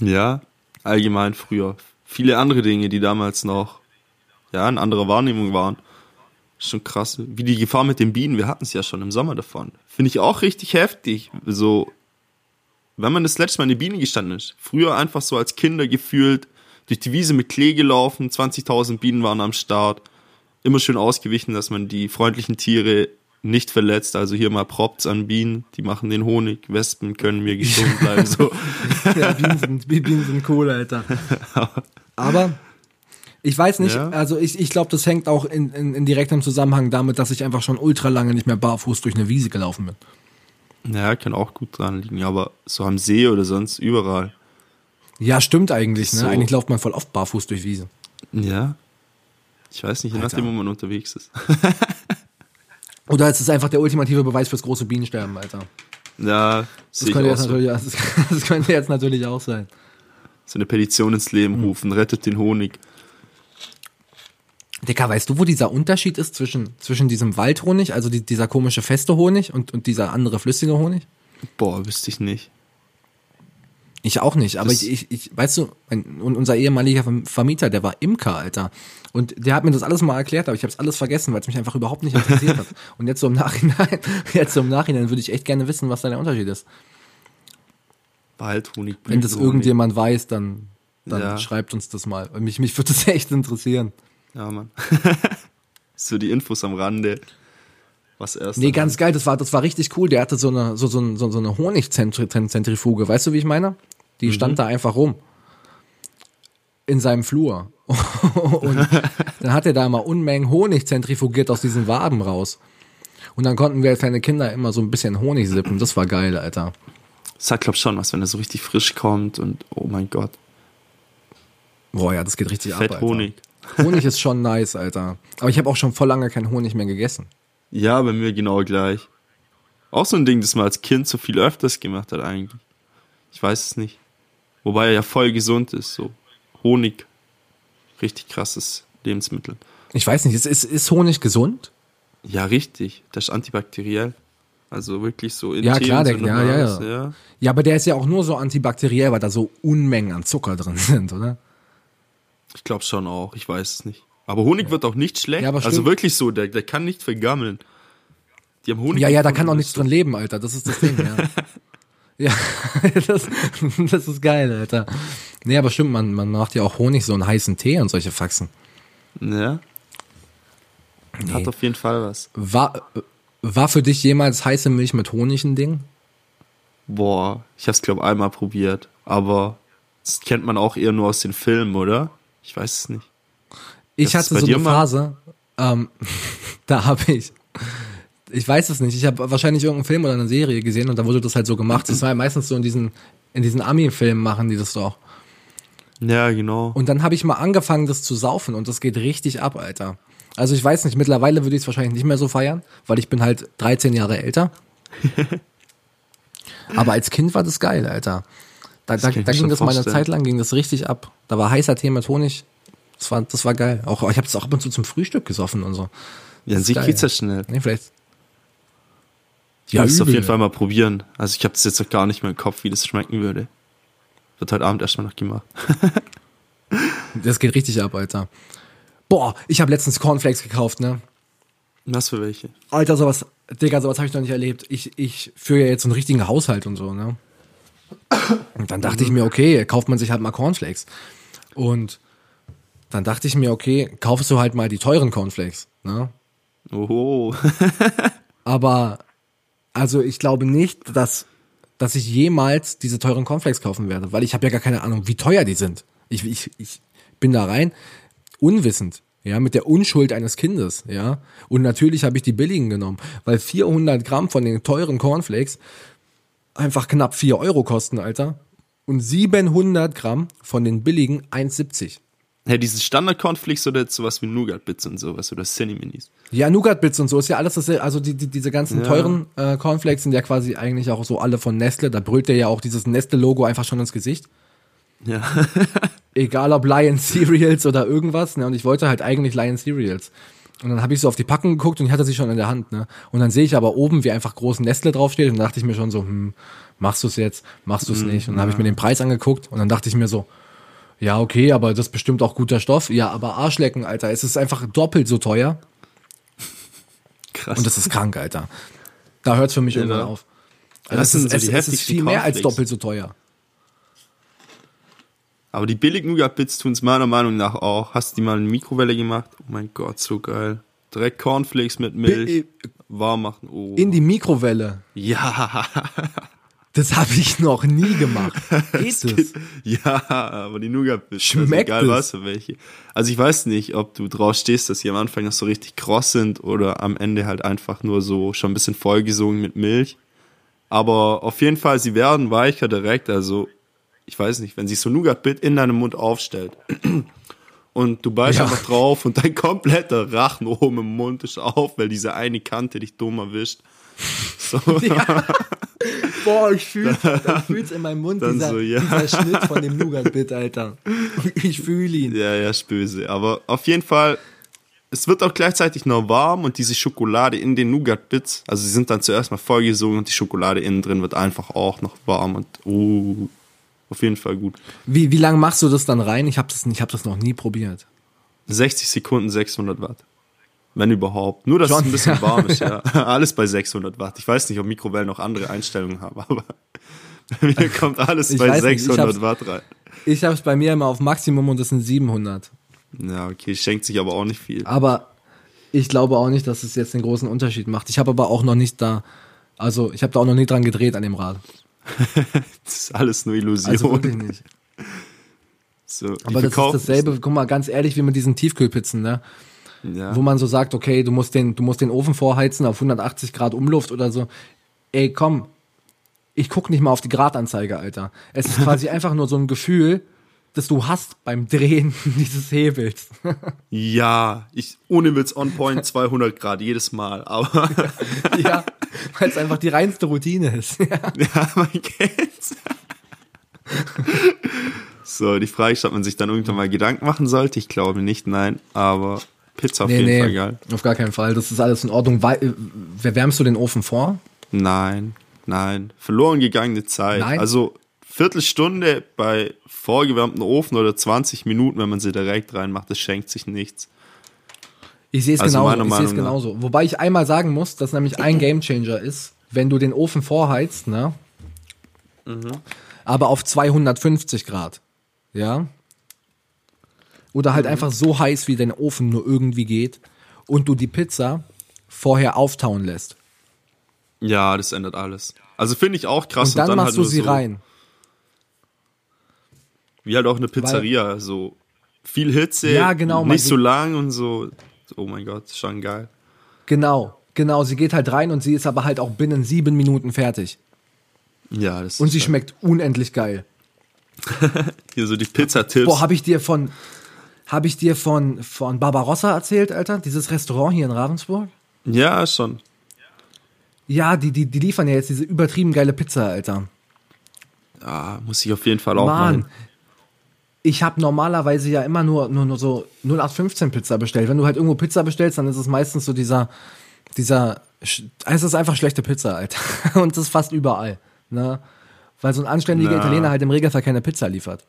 Ja, allgemein früher. Viele andere Dinge, die damals noch, ja, in anderer Wahrnehmung waren. Schon krass. Wie die Gefahr mit den Bienen, wir hatten es ja schon im Sommer davon. Finde ich auch richtig heftig. So, wenn man das letzte Mal in die Biene gestanden ist. Früher einfach so als Kinder gefühlt, durch die Wiese mit Klee gelaufen, 20.000 Bienen waren am Start. Immer schön ausgewichen, dass man die freundlichen Tiere nicht verletzt. Also hier mal Props an Bienen, die machen den Honig. Wespen können mir gestohlen bleiben. So. Ja, Bienen sind, Bienen sind cool, Alter. Aber ich weiß nicht, Ja. also ich, ich glaube, das hängt auch in, in, in direktem Zusammenhang damit, dass ich einfach schon ultra lange nicht mehr barfuß durch eine Wiese gelaufen bin. Ja, kann auch gut dran liegen, aber so am See oder sonst überall. Ja, stimmt eigentlich, ne? So. Eigentlich läuft man voll oft barfuß durch Wiese. Ja. Ich weiß nicht, je nachdem, wo man unterwegs ist. Oder es ist einfach der ultimative Beweis fürs große Bienensterben, Alter. Ja, Das könnte, jetzt so. natürlich, das, das könnte jetzt natürlich auch sein. so eine Petition ins Leben Hm. rufen, rettet den Honig. Dicker, weißt du, wo dieser Unterschied ist zwischen, zwischen diesem Waldhonig, also die, dieser komische feste Honig und, und dieser andere flüssige Honig? Boah, wüsste ich nicht. Ich auch nicht, aber ich, ich, ich, weißt du, mein, unser ehemaliger Vermieter, der war Imker, Alter. Und der hat mir das alles mal erklärt, aber ich habe es alles vergessen, weil es mich einfach überhaupt nicht interessiert hat. Und jetzt so im Nachhinein, jetzt so im Nachhinein würde ich echt gerne wissen, was da der Unterschied ist. Waldhonig. Wenn das irgendjemand weiß, dann, dann ja. schreibt uns das mal. Mich, mich würde das echt interessieren. Ja, Mann. so die Infos am Rande. Was erst. Nee, ganz geil, das war, das war richtig cool. Der hatte so eine, so, so, so, so eine Honigzentrifuge. Weißt du, wie ich meine? Die mhm. stand da einfach rum. In seinem Flur. und dann hat er da mal Unmengen Honig zentrifugiert aus diesen Waben raus. Und dann konnten wir als kleine Kinder immer so ein bisschen Honig sippen. Das war geil, Alter. Das hat, glaub schon was, wenn er so richtig frisch kommt und oh mein Gott. Boah, ja, das geht richtig Fett ab. Alter. Honig. Honig ist schon nice, Alter. Aber ich habe auch schon voll lange keinen Honig mehr gegessen. Ja, bei mir genau gleich. Auch so ein Ding, das man als Kind so viel öfters gemacht hat eigentlich. Ich weiß es nicht. Wobei er ja voll gesund ist, so. Honig. Richtig krasses Lebensmittel. Ich weiß nicht, ist, ist, ist Honig gesund? Ja, richtig. Das ist antibakteriell. Also wirklich so in Ja, klar, der, ja, ja, ja, ja. Ja, aber der ist ja auch nur so antibakteriell, weil da so Unmengen an Zucker drin sind, oder? Ich glaube schon auch, ich weiß es nicht. Aber Honig wird auch nicht schlecht. Ja, aber also wirklich so, der, der kann nicht vergammeln. Die haben Honig. Ja, ja, da kann auch nichts drin leben, Alter. Das ist das Ding, ja. ja, das, das ist geil, Alter. Nee, aber stimmt, man, man macht ja auch Honig so einen heißen Tee und solche Faxen. Ja. Nee. Hat auf jeden Fall was. War, war für dich jemals heiße Milch mit Honig ein Ding? Boah, ich hab's glaube einmal probiert, aber das kennt man auch eher nur aus den Filmen, oder? Ich weiß es nicht. Ich hatte so eine Phase, ähm, da habe ich, ich weiß es nicht, ich habe wahrscheinlich irgendeinen Film oder eine Serie gesehen und da wurde das halt so gemacht. Das war ja meistens so in diesen, in diesen Ami-Filmen machen die das doch. Ja, genau. Und dann habe ich mal angefangen, das zu saufen und das geht richtig ab, Alter. Also ich weiß nicht, mittlerweile würde ich es wahrscheinlich nicht mehr so feiern, weil ich bin halt 13 Jahre älter. Aber als Kind war das geil, Alter. Da, da, da ging das mal eine Zeit lang, ging das richtig ab. Da war heißer Tee mit Honig. Das war, das war geil. Auch, ich habe das auch ab und zu zum Frühstück gesoffen und so. Ja, sich geht's ja schnell. Nee, vielleicht. Ich ja, muss es auf jeden Fall mal probieren. Also ich habe das jetzt noch gar nicht mehr im Kopf, wie das schmecken würde. Wird heute Abend erstmal noch gemacht. das geht richtig ab, Alter. Boah, ich habe letztens Cornflakes gekauft, ne? Was für welche? Alter, sowas, Digga, sowas habe ich noch nicht erlebt. Ich, ich führe ja jetzt so einen richtigen Haushalt und so, ne? Und dann dachte ich mir, okay, kauft man sich halt mal Cornflakes. Und dann dachte ich mir, okay, kaufst du halt mal die teuren Cornflakes, ne? Oho. Aber, also ich glaube nicht, dass, dass ich jemals diese teuren Cornflakes kaufen werde, weil ich habe ja gar keine Ahnung, wie teuer die sind. Ich, ich, ich bin da rein, unwissend, ja, mit der Unschuld eines Kindes, ja. Und natürlich habe ich die billigen genommen, weil 400 Gramm von den teuren Cornflakes einfach knapp 4 Euro kosten, Alter. Und 700 Gramm von den billigen 1,70. Ja, dieses Standard-Cornflakes oder sowas wie Nougat-Bits und sowas oder Cinni-Minis? Ja, Nougat-Bits und so ist ja alles, das, also die, die, diese ganzen ja. teuren äh, Cornflakes sind ja quasi eigentlich auch so alle von Nestle. Da brüllt der ja auch dieses Nestle-Logo einfach schon ins Gesicht. Ja. Egal ob Lion Cereals oder irgendwas, ne? Und ich wollte halt eigentlich Lion Cereals. Und dann habe ich so auf die Packung geguckt und ich hatte sie schon in der Hand, ne? Und dann sehe ich aber oben, wie einfach groß Nestle draufsteht und dann dachte ich mir schon so, hm, machst du es jetzt, machst du es mm, nicht? Und dann habe ich mir den Preis angeguckt und dann dachte ich mir so, ja, okay, aber das ist bestimmt auch guter Stoff. Ja, aber Arschlecken, Alter, es ist einfach doppelt so teuer. Krass. Und das ist krank, Alter. Da hört's für mich ja, irgendwann ne? auf. Also das, das ist, so es, es ist viel mehr als doppelt so teuer. Aber die billig Nougat-Bits tun es meiner Meinung nach auch. Hast du die mal in Mikrowelle gemacht? Oh mein Gott, so geil. Direkt Cornflakes mit Milch Bi warm machen. Oh. In die Mikrowelle? Ja. Das habe ich noch nie gemacht. Geht es? Ja, aber die Nougat-Bits. Schmeckt also egal was für welche. Also ich weiß nicht, ob du drauf stehst, dass die am Anfang noch so richtig kross sind oder am Ende halt einfach nur so schon ein bisschen vollgesogen mit Milch. Aber auf jeden Fall, sie werden weicher direkt. Also ich weiß nicht, wenn sich so Nougat-Bit in deinem Mund aufstellt und du beißt ja. einfach drauf und dein kompletter Rachen oben im Mund ist auf, weil diese eine Kante dich dumm erwischt. So. Ja. Boah, ich ich fühl's in meinem Mund, dieser, so, ja. dieser Schnitt von dem Nougat-Bit, Alter. Ich fühle ihn. Ja, ja, ist böse. Aber auf jeden Fall, es wird auch gleichzeitig noch warm und diese Schokolade in den Nougat-Bits, also sie sind dann zuerst mal vollgesogen und die Schokolade innen drin wird einfach auch noch warm und uh, auf jeden Fall gut. Wie, wie lange machst du das dann rein? Ich habe das, ich hab das noch nie probiert. 60 Sekunden 600 Watt. Wenn überhaupt. Nur, dass Schon, es ein bisschen ja. warm ist, ja. Alles bei 600 Watt. Ich weiß nicht, ob Mikrowellen noch andere Einstellungen haben, aber bei mir kommt alles Ich bei weiß nicht, ich 600 hab's- Watt rein. Ich habe es bei mir immer auf Maximum und das sind 700. Ja, okay, schenkt sich aber auch nicht viel. Aber ich glaube auch nicht, dass es jetzt den großen Unterschied macht. Ich habe aber auch noch nicht da, also ich habe da auch noch nie dran gedreht an dem Rad. Das ist alles nur Illusion. Also wirklich nicht. so, Aber das ist dasselbe, guck mal, ganz ehrlich, wie mit diesen Tiefkühlpizzen, ne? Ja. Wo man so sagt, okay, du musst den, du musst den Ofen vorheizen auf 180 Grad Umluft oder so. Ey, komm, ich guck nicht mal auf die Gradanzeige, Alter. Es ist quasi einfach nur so ein Gefühl, das du hast beim Drehen dieses Hebels. Ja, ich, ohne Witz on point 200 Grad jedes Mal, aber ja, weil es einfach die reinste Routine ist. Ja. ja, man kennt's. so, die Frage ist, ob man sich dann irgendwann mal Gedanken machen sollte. Ich glaube nicht, nein, aber Pizza auf Nee, jeden Fall nee, geil. auf gar keinen Fall. Das ist alles in Ordnung. Äh, Wer wärmst du den Ofen vor? Nein, nein, verloren gegangene Zeit. Nein? Also Viertelstunde bei vorgewärmten Ofen oder 20 Minuten, wenn man sie direkt reinmacht, das schenkt sich nichts. Ich sehe es Also genauso. Ich sehe es nach. genauso. Wobei ich einmal sagen muss, dass nämlich ein Gamechanger ist, wenn du den Ofen vorheizt, ne? Mhm. Aber auf 250 Grad. Ja? Oder Mhm. halt einfach so heiß, wie dein Ofen nur irgendwie geht. Und du die Pizza vorher auftauen lässt. Ja, das ändert alles. Also finde ich auch krass. Und dann, machst halt du sie so, rein. Wie halt auch eine Pizzeria, so viel Hitze, Ja, genau, nicht so lang und so. Oh mein Gott, schon geil. Genau. Genau. Sie geht halt rein und sie ist aber halt auch binnen sieben Minuten fertig. Ja, das Und sie halt- schmeckt unendlich geil. Hier so die Pizzatipps. Boah, habe ich dir von habe ich dir von von Barbarossa erzählt, Alter? Dieses Restaurant hier in Ravensburg? ja, schon. Ja, die die die liefern ja jetzt diese übertrieben geile Pizza, Alter. Ja, muss ich auf jeden Fall auch Mann. machen. Ich habe normalerweise ja immer nur, nur, nur so 0815 Pizza bestellt. Wenn du halt irgendwo Pizza bestellst, dann ist es meistens so dieser, dieser, es ist einfach schlechte Pizza, Alter. Und das fast überall, ne? Weil so ein anständiger Na. Italiener halt im Regelfall keine Pizza liefert.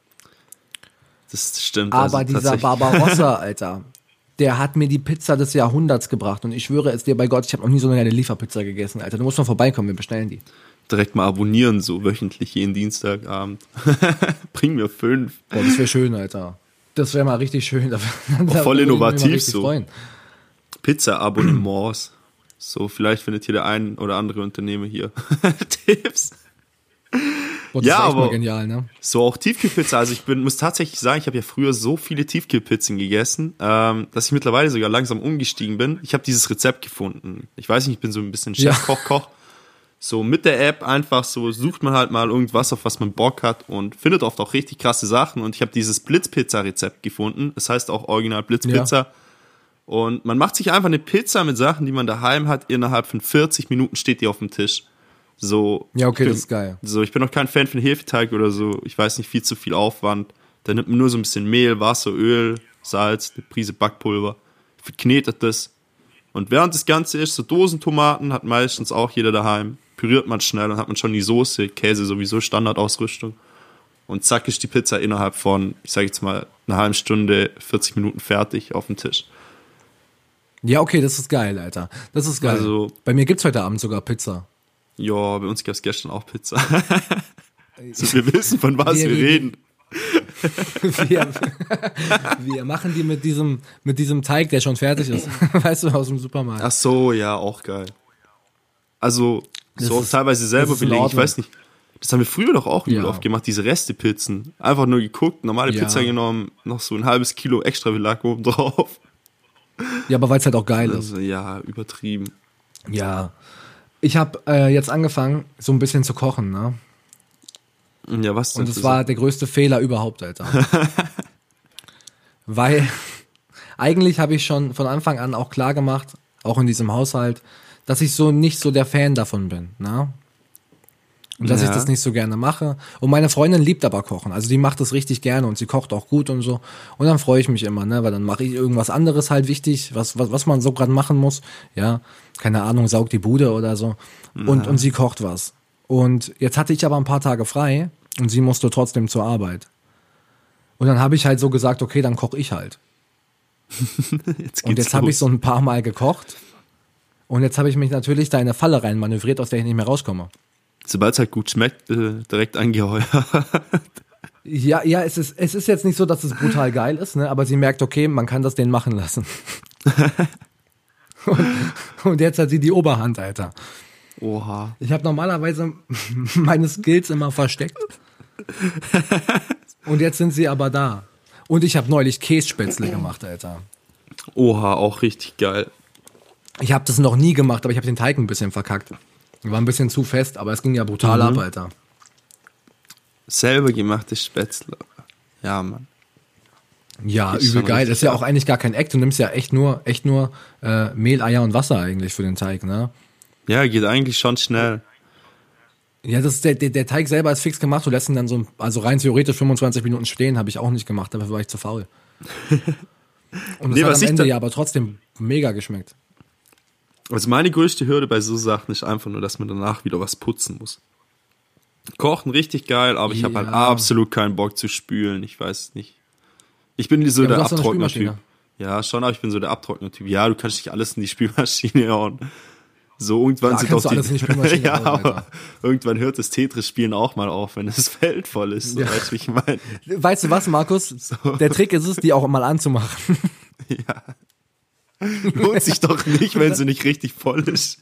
Das stimmt. Aber also dieser. Barbarossa, Alter, der hat mir die Pizza des Jahrhunderts gebracht. Und ich schwöre es dir bei Gott, ich habe noch nie so eine geile Lieferpizza gegessen, Alter. Du musst mal vorbeikommen, wir bestellen die. Direkt mal abonnieren, so wöchentlich jeden Dienstagabend. Bring mir fünf. Boah, das wäre schön, Alter. Das wäre mal richtig schön. Da, da voll innovativ so. Pizza-Abonnements. So, vielleicht findet hier der ein oder andere Unternehmer hier Tipps. Boah, Ja, aber- genial, ne? So auch Tiefkühlpizza. Also ich bin, muss tatsächlich sagen, ich habe ja früher so viele Tiefkühlpizzen gegessen, ähm, dass ich mittlerweile sogar langsam umgestiegen bin. Ich habe dieses Rezept gefunden. Ich weiß nicht, ich bin so ein bisschen Ja. So mit der App einfach so sucht man halt mal irgendwas, auf was man Bock hat und findet oft auch richtig krasse Sachen. Und ich habe dieses Blitzpizza-Rezept gefunden. Das heißt auch original Blitzpizza. Und man macht sich einfach eine Pizza mit Sachen, die man daheim hat. Innerhalb von 40 Minuten steht die auf dem Tisch. So. Ja, okay, bin, das ist geil. So, ich bin auch kein Fan von Hefeteig oder so. Ich weiß nicht, viel zu viel Aufwand. Da nimmt man nur so ein bisschen Mehl, Wasser, Öl, Salz, eine Prise Backpulver, verknetet das. Und während das Ganze ist, so Dosentomaten hat meistens auch jeder daheim. Püriert man schnell, dann hat man schon die Soße, Käse sowieso Standardausrüstung. Und zack ist die Pizza innerhalb von, ich sage jetzt mal, einer halben Stunde, 40 Minuten fertig auf dem Tisch. Ja, okay, das ist geil, Alter. Das ist geil. Also- Bei mir gibt's heute Abend sogar Pizza. Ja, bei uns gab es gestern auch Pizza. also wir wissen, von was Wir- wir wir- reden. Wir, wir machen die mit diesem, mit diesem Teig, der schon fertig ist. Weißt du, aus dem Supermarkt. Ach so, ja, auch geil. Also, Das so auch ist- teilweise selber das ist belegen. Ich weiß nicht. Das haben wir früher doch auch Ja. oft gemacht, diese Restepizzen. Einfach nur geguckt, normale Ja. Pizza genommen, noch so ein halbes Kilo extra Belag oben drauf. Ja, aber weil's halt auch geil ist. Also, ja, übertrieben. Ja. Ich habe äh, jetzt angefangen, so ein bisschen zu kochen, ne? Ja, was denn? Und es für war der größte Fehler überhaupt, Alter. Weil eigentlich habe ich schon von Anfang an auch klar gemacht, auch in diesem Haushalt, dass ich so nicht so der Fan davon bin, ne? Und dass ich Ja. das nicht so gerne mache. Und meine Freundin liebt aber kochen. Also die macht das richtig gerne und sie kocht auch gut und so. Und dann freue ich mich immer, ne? Weil dann mache ich irgendwas anderes halt wichtig, was, was, was man so gerade machen muss. Ja, keine Ahnung, saugt die Bude oder so. Und, und sie kocht was. Und jetzt hatte ich aber ein paar Tage frei und sie musste trotzdem zur Arbeit. Und dann habe ich halt so gesagt, okay, dann koche ich halt. Jetzt Und jetzt habe ich so ein paar Mal gekocht. Und jetzt habe ich mich natürlich da in eine Falle rein manövriert, aus der ich nicht mehr rauskomme. Sobald es halt gut schmeckt, äh, direkt angeheuert. Ja, ja, es ist, es ist jetzt nicht so, dass es brutal geil ist, ne? aber sie merkt, okay, man kann das den machen lassen. und, und jetzt hat sie die Oberhand, Alter. Oha. Ich habe normalerweise meine Skills immer versteckt. Und jetzt sind sie aber da. Und ich habe neulich Kässpätzle gemacht, Alter. Oha, auch richtig geil. Ich habe das noch nie gemacht, aber ich habe den Teig ein bisschen verkackt. War ein bisschen zu fest, aber es ging ja brutal ab, Alter. Selber gemachte Spätzle. Ja, Mann. Ja, Ist übel geil. richtig Ist ja auch eigentlich gar kein Act. Du nimmst ja echt nur, echt nur äh, Mehl, Eier und Wasser eigentlich für den Teig, ne? Ja, geht eigentlich schon schnell. Ja, das ist der, der, der Teig selber ist fix gemacht. Du lässt ihn dann so, also rein theoretisch 25 Minuten stehen, habe ich auch nicht gemacht, dafür war ich zu faul. Und das Nee, hat am Ende ja aber trotzdem mega geschmeckt. Also meine größte Hürde bei so Sachen ist einfach nur, dass man danach wieder was putzen muss. Kochen richtig geil, aber ich habe halt Ja. absolut keinen Bock zu spülen. Ich weiß nicht. Ich bin so Ja, der Abtrockner-Typ. Ja, schon, aber ich bin so der Abtrockner-Typ. Ja, du kannst nicht alles in die Spülmaschine hauen. So irgendwann Da sind auch die, ja, hauen, aber irgendwann hört das Tetris-Spielen auch mal auf, wenn das Feld voll ist. So, Ja. Weißt ich meine? Weißt du was, Markus? Der Trick ist es, die auch mal anzumachen. Lohnt sich doch nicht, wenn sie nicht richtig voll ist.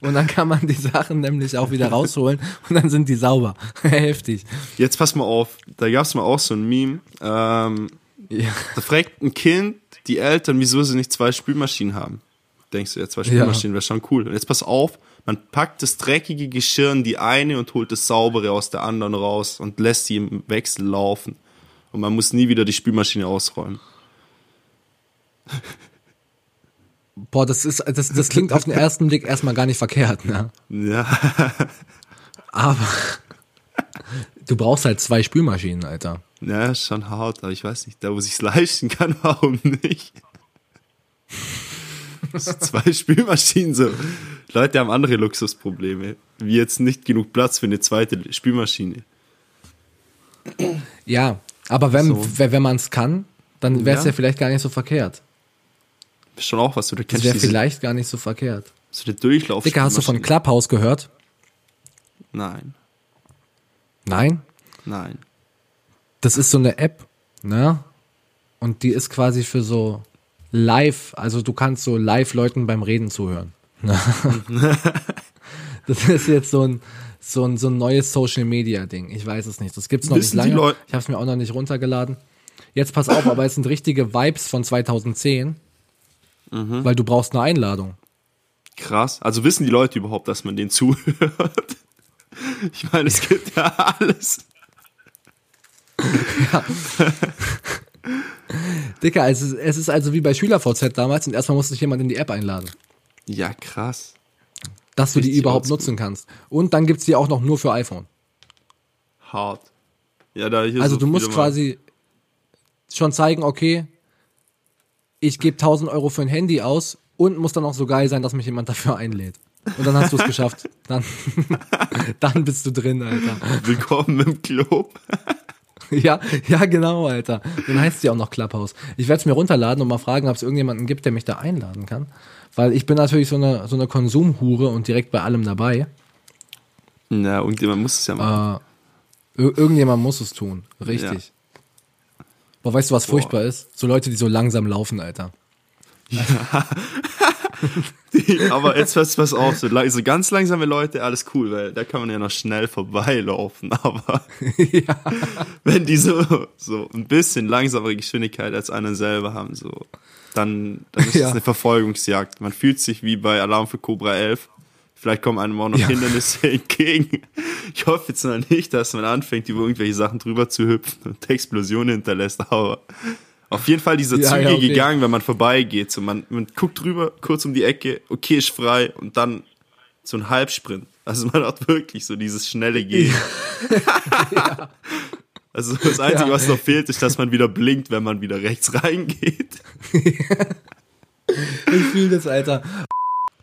Und dann kann man die Sachen nämlich auch wieder rausholen und dann sind die sauber. Heftig. Jetzt pass mal auf, da gab's mal auch so ein Meme. Ähm, Ja. Da fragt ein Kind die Eltern, wieso sie nicht zwei Spülmaschinen haben. Denkst du, ja, zwei Spülmaschinen wäre schon cool. Und jetzt pass auf, man packt das dreckige Geschirr in die eine und holt das saubere aus der anderen raus und lässt sie im Wechsel laufen. Und man muss nie wieder die Spülmaschine ausräumen. Boah, das ist, das, das klingt auf den ersten Blick erstmal gar nicht verkehrt, ne? Ja, Aber du brauchst halt zwei Spülmaschinen, Alter. ja, schon hart, aber ich weiß nicht, da wo sich's leisten kann, warum nicht? Zwei Spülmaschinen so. Leute haben andere Luxusprobleme. Wie jetzt nicht genug Platz für eine zweite Spülmaschine. Ja, aber wenn, So. wenn man es kann, dann wäre es ja. Ja. vielleicht gar nicht so verkehrt. Ist schon auch was, oder Das kennst wäre diese, vielleicht gar nicht so verkehrt. so eine Durchlauf. Dicker, hast du von Clubhouse gehört? Nein, Nein? nein. Das ist so eine App, ne? Und die ist quasi für so live, also du kannst so live Leuten beim Reden zuhören. das ist jetzt so ein, so ein, so ein neues Social Media Ding. Ich weiß es nicht. Das gibt's noch Wissen nicht lange. Ich habe es mir auch noch nicht runtergeladen. Jetzt pass auf, aber es sind richtige Vibes von 2010, Mhm. weil du brauchst eine Einladung. Krass. Also wissen die Leute überhaupt, dass man denen zuhört? Ich meine, es gibt ja alles. Dicker, es ist, es ist also wie bei SchülerVZ damals und erstmal musste sich jemand in die App einladen, Ja, krass. dass du die Richtig überhaupt oldschool. nutzen kannst. Und dann gibt's die auch noch nur für iPhone. Hart. Ja, da hier Also so du musst quasi schon zeigen, okay, ich gebe 1000 Euro für ein Handy aus und muss dann auch so geil sein, dass mich jemand dafür einlädt. Und dann hast du es geschafft. Dann, dann bist du drin, Alter. Willkommen im Club. Ja, ja, genau, Alter. Dann heißt sie auch noch Clubhouse. Ich werde es mir runterladen und mal fragen, ob es irgendjemanden gibt, der mich da einladen kann. Weil ich bin natürlich so eine, so eine Konsumhure und direkt bei allem dabei. Na, irgendjemand muss es ja machen. Äh, ir irgendjemand muss es tun. Richtig. Boah, weißt du, was furchtbar ist? So Leute, die so langsam laufen, Alter. Aber jetzt was was auch so, so ganz langsame Leute, alles cool, weil da kann man ja noch schnell vorbeilaufen. Aber ja. wenn die so, so ein bisschen langsamere Geschwindigkeit als einen selber haben, so, dann, dann ist Ja. es eine Verfolgungsjagd. Man fühlt sich wie bei Alarm für Cobra 11. Vielleicht kommen einem auch noch Ja. Hindernisse entgegen. Ich hoffe jetzt mal nicht, dass man anfängt, über irgendwelche Sachen drüber zu hüpfen und Explosionen hinterlässt, aber auf jeden Fall dieser Ja, Züge ja, okay. gegangen, wenn man vorbeigeht. So man, man guckt drüber, kurz um die Ecke, okay, ist frei und dann so ein Halbsprint. Also man hat wirklich so dieses schnelle Gehen. Also das Einzige, Ja. was noch fehlt, ist, dass man wieder blinkt, wenn man wieder rechts reingeht. Ich fühle das, Alter.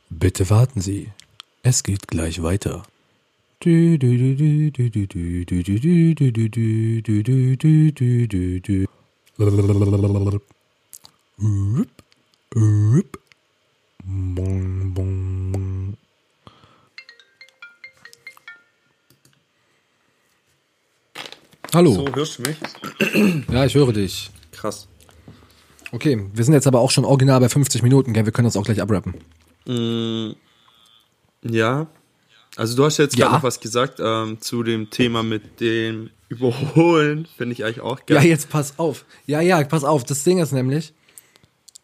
Bitte warten Sie. Es geht gleich weiter. Hallo. So, hörst du mich? Ja, ich höre dich. Krass. Okay, wir sind jetzt aber auch schon original bei 50 Minuten, gell? Wir können das auch gleich abrappen. Mm ja. Also du hast jetzt Ja. gerade noch was gesagt ähm, zu dem Thema mit dem Überholen. Finde ich eigentlich auch geil. Ja, jetzt pass auf. Ja, ja, pass auf. Das Ding ist nämlich,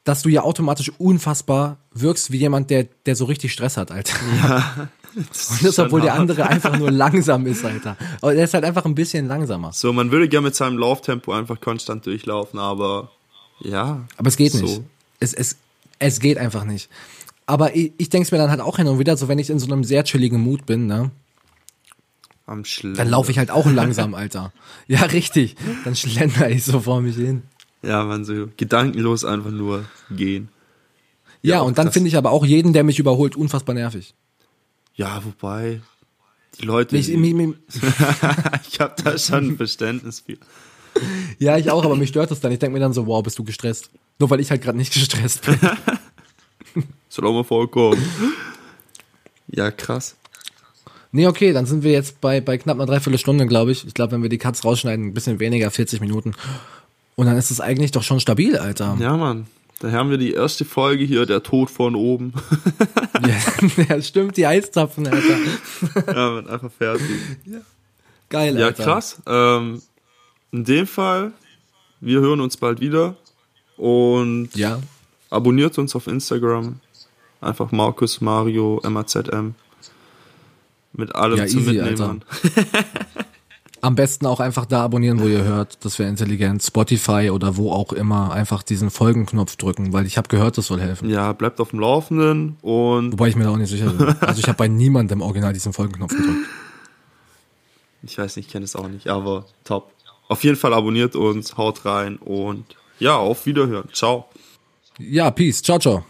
dass du ja automatisch unfassbar wirkst wie jemand, der, der so richtig Stress hat, Alter. Das Und das, obwohl der andere einfach nur langsam ist, Alter. Aber der ist halt einfach ein bisschen langsamer. So, man würde gerne mit seinem Lauftempo einfach konstant durchlaufen, aber ja. Aber es geht so. nicht. Es, es, es geht einfach nicht. Aber ich, ich denke es mir dann halt auch hin und wieder, so wenn ich in so einem sehr chilligen Mut bin, ne, Am Schlender. dann laufe ich halt auch langsam, Alter. Ja, richtig. Dann schlender ich so vor mich hin. Ja, man so gedankenlos einfach nur gehen. Ja, Ja, und dann finde ich aber auch jeden, der mich überholt, unfassbar nervig. Ja, wobei die Leute. Mich, mich, mich, ich habe da schon ein Verständnis für. ja, ich auch, aber mich stört das dann. Ich denke mir dann so, wow, bist du gestresst? Nur weil ich halt gerade nicht gestresst bin. Soll auch mal vorkommen. Ja, krass. Nee, okay, dann sind wir jetzt bei, bei knapp einer Dreiviertelstunde, glaube ich. Ich glaube, wenn wir die Cuts rausschneiden, ein bisschen weniger, 40 Minuten. Und dann ist es eigentlich doch schon stabil, Alter. Ja, Mann. Da haben wir die erste Folge hier, der Tod von oben. Ja, ja stimmt, die Eiszapfen, Alter. ja, man, einfach fertig. Geil, Ja, Alter. krass. Ähm, in dem Fall, wir hören uns bald wieder. Und Ja, abonniert uns auf Instagram. Einfach Markus Mario MAZM. Mit allem Ja, zum easy, Mitnehmen. Am besten auch einfach da abonnieren, wo ihr hört. Das wäre intelligent. Spotify oder wo auch immer. Einfach diesen Folgenknopf drücken, weil ich habe gehört, das soll helfen. Ja, bleibt auf dem Laufenden und Wobei ich mir da auch nicht sicher bin. Also ich habe bei niemandem original diesen Folgenknopf gedrückt. ich weiß nicht, ich kenne es auch nicht, aber top. Auf jeden Fall abonniert uns, haut rein und ja, auf Wiederhören. Ciao. Ja, peace. Ciao, ciao.